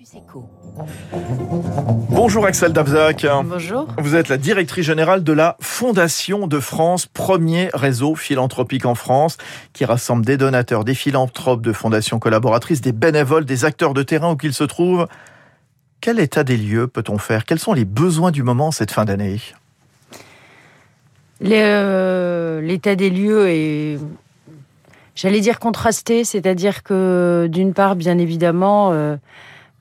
Campus. Bonjour Axel Davzac. Bonjour. Vous êtes la directrice générale de la Fondation de France, premier réseau philanthropique en France, qui rassemble des donateurs, des philanthropes de fondations collaboratrices, des bénévoles, des acteurs de terrain où qu'ils se trouvent. Quel état des lieux peut-on faire? Quels sont les besoins du moment cette fin d'année? Euh, L'état des lieux est, j'allais dire contrasté, c'est-à-dire que d'une part, bien évidemment, euh,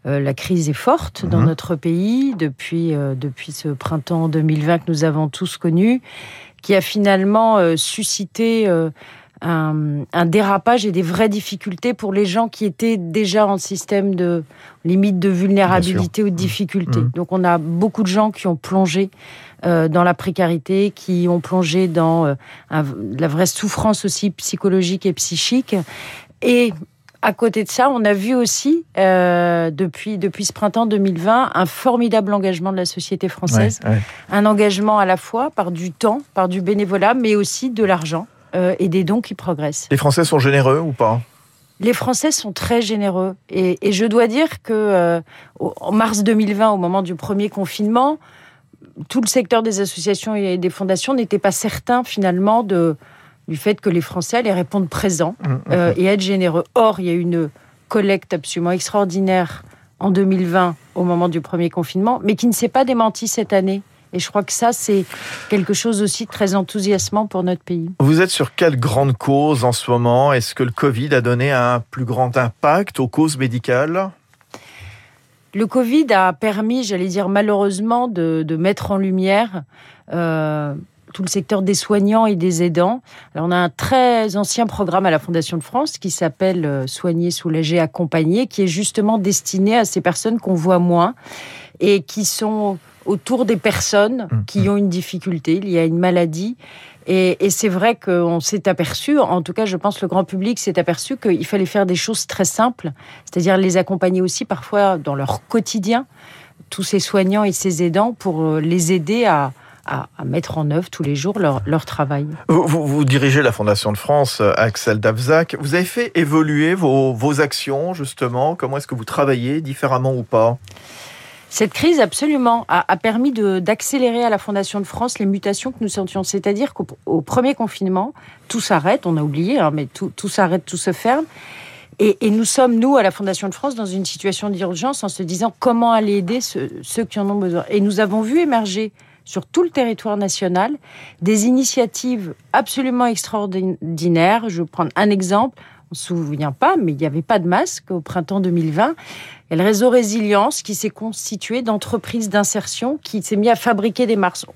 euh, la crise est forte dans Mhm. notre pays depuis, euh, depuis ce printemps 2020 que nous avons tous connu, qui a finalement euh, suscité euh, un, un dérapage et des vraies difficultés pour les gens qui étaient déjà en système de limite de vulnérabilité ou de difficulté. Mhm. Donc on a beaucoup de gens qui ont plongé dans la précarité, qui ont plongé dans un- la vraie souffrance aussi psychologique et psychique. Et à côté de ça, on a vu aussi, euh, depuis, depuis ce printemps 2020, un formidable engagement de la société française. Ouais, ouais. Un engagement à la fois par du temps, par du bénévolat, mais aussi de l'argent euh, et des dons qui progressent. Les Français sont généreux ou pas? Les Français sont très généreux. Et, et je dois dire que euh, en mars 2020, au moment du premier confinement, tout le secteur des associations et des fondations n'était pas certain finalement de, du fait que les Français allaient répondre présents Mhm. euh, et être généreux. Or, il y a eu une collecte absolument extraordinaire en 2020 au moment du premier confinement, mais qui ne s'est pas démentie cette année. Et je crois que ça, c'est quelque chose aussi de très enthousiasmant pour notre pays. Vous êtes sur quelle grande cause en ce moment? Est-ce que le Covid a donné un plus grand impact aux causes médicales? Le Covid a permis, j'allais dire malheureusement, de, de mettre en lumière euh, tout le secteur des soignants et des aidants. Alors, on a un très ancien programme à la Fondation de France qui s'appelle euh, Soigner, soulager, accompagner, qui est justement destiné à ces personnes qu'on voit moins et qui sont autour des personnes Mmh, qui ont une difficulté liée à une maladie. Et, et c'est vrai qu'on s'est aperçu, en tout cas je pense le grand public s'est aperçu qu'il fallait faire des choses très simples, c'est-à-dire les accompagner aussi parfois dans leur quotidien, tous ces soignants et ces aidants, pour euh, les aider à, à, à mettre en œuvre tous les jours leur, leur travail. Vous, vous- vous dirigez la Fondation de France, euh, Axel Davzac. Vous avez fait évoluer vos, vos actions, justement. Comment est-ce que vous travaillez, différemment ou pas? Cette crise, absolument, a, a permis d'accélérer à la Fondation de France les mutations que nous sentions. C'est-à-dire qu'au au premier confinement, tout s'arrête, on a oublié, hein, mais tout, tout s'arrête, tout se ferme. Et, et nous sommes, nous, à la Fondation de France, dans une situation d'urgence en se disant comment aller aider ceux, ceux qui en ont besoin. Et nous avons vu émerger sur tout le territoire national des initiatives absolument extraordinaires. Je vais prendre un exemple. On ne se souvient pas, mais il n'y avait pas de masque au printemps 2020. Il y a le réseau Résilience qui s'est constitué d'entreprises d'insertion qui s'est mis à fabriquer des, masques.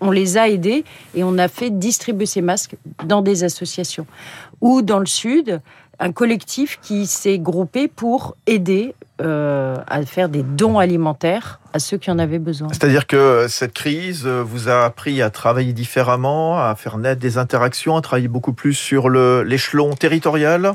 On les a aidés et on a fait distribuer ces masques dans des associations. Ou dans le Sud, un collectif qui s'est groupé pour aider euh, à faire des dons alimentaires à ceux qui en avaient besoin. C'est-à-dire que cette crise euh, vous a appris à travailler différemment, à faire naître des interactions, à travailler beaucoup plus sur l'échelon territorial?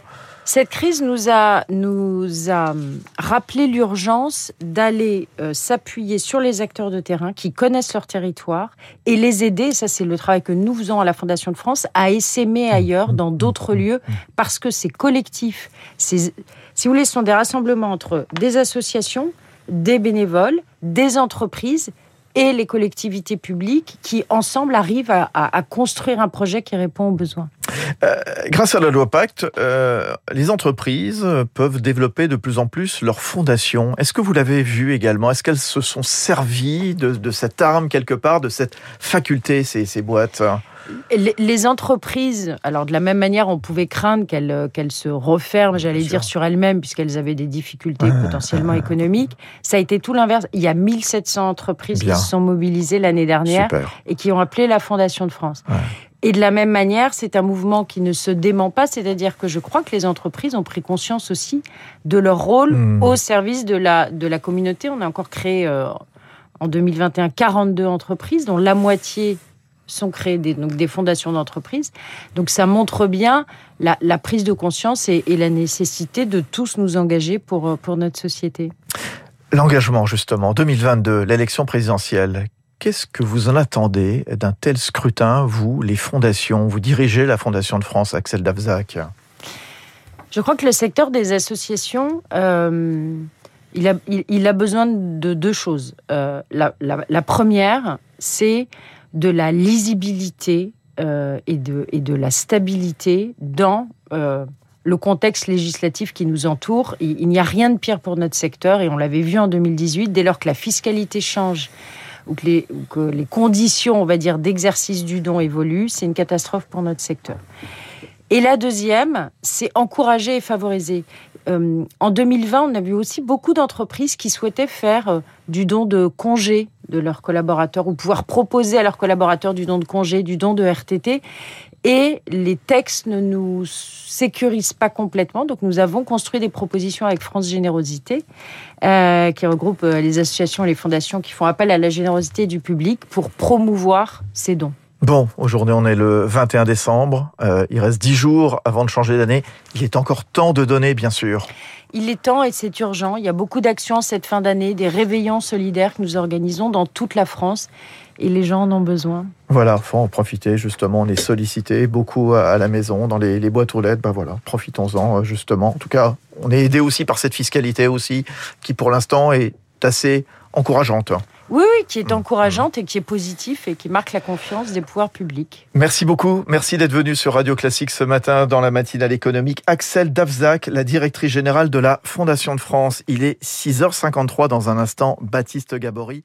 Cette crise nous a, nous a hum, rappelé l'urgence d'aller euh, s'appuyer sur les acteurs de terrain qui connaissent leur territoire et les aider, ça c'est le travail que nous faisons à la Fondation de France, à essaimer ailleurs, dans d'autres lieux, parce que ces collectifs, ces, si vous voulez, ce sont des rassemblements entre des associations, des bénévoles, des entreprises et les collectivités publiques qui, ensemble, arrivent à- construire un projet qui répond aux besoins. Grâce à la loi Pacte, euh, les entreprises peuvent développer de plus en plus leurs fondations. Est-ce que vous l'avez vu également? Est-ce qu'elles se sont servies de, cette arme quelque part, de cette faculté, ces boîtes? Les, entreprises, alors de la même manière, on pouvait craindre qu'elles euh, se referment, j'allais dire, sur elles-mêmes, puisqu'elles avaient des difficultés Ah, potentiellement économiques. Ça a été tout l'inverse. Il y a 1700 entreprises Bien. qui se sont mobilisées l'année dernière Super. et qui ont appelé la Fondation de France. Ouais. Et de la même manière, c'est un mouvement qui ne se dément pas, c'est-à-dire que je crois que les entreprises ont pris conscience aussi de leur rôle Mmh. au service de la, de la communauté. On a encore créé euh, en 2021 42 entreprises, dont la moitié sont créées des, donc des fondations d'entreprises. Donc ça montre bien la, la prise de conscience et, et la nécessité de tous nous engager pour, euh, pour notre société. L'engagement, justement, 2022, l'élection présidentielle. Qu'est-ce que vous en attendez d'un tel scrutin, vous, les fondations? Vous dirigez la Fondation de France, Axel Davzac. Je crois que le secteur des associations, euh, il a, il, a besoin de deux choses. Euh, la, la, première, c'est de la lisibilité euh, et, de, et de la stabilité dans euh, le contexte législatif qui nous entoure. Il, n'y a rien de pire pour notre secteur et on l'avait vu en 2018, dès lors que la fiscalité change ou que les, ou que les conditions, on va dire, d'exercice du don évoluent, c'est une catastrophe pour notre secteur. Et la deuxième, c'est encourager et favoriser. Euh, en 2020, on a vu aussi beaucoup d'entreprises qui souhaitaient faire euh, du don de congé de leurs collaborateurs ou pouvoir proposer à leurs collaborateurs du don de congé, du don de RTT. Et les textes ne nous sécurisent pas complètement. Donc nous avons construit des propositions avec France Générosité, euh, qui regroupe les associations et les fondations qui font appel à la générosité du public pour promouvoir ces dons. Bon, aujourd'hui on est le 21 décembre, euh, il reste 10 jours avant de changer d'année. Il est encore temps de donner, bien sûr. Il est temps et c'est urgent. Il y a beaucoup d'actions cette fin d'année, des réveillons solidaires que nous organisons dans toute la France et les gens en ont besoin. Voilà, faut en profiter justement. On est sollicité beaucoup à la maison, dans les, boîtes aux lettres. Ben voilà, profitons-en justement. En tout cas, on est aidé aussi par cette fiscalité aussi, qui pour l'instant est assez encourageante. Oui, oui, qui est encourageante et qui est positif et qui marque la confiance des pouvoirs publics. Merci beaucoup. Merci d'être venu sur Radio Classique ce matin dans la matinale économique. Axel Davzac, la directrice générale de la Fondation de France. Il est 6h53 dans un instant. Baptiste Gabory.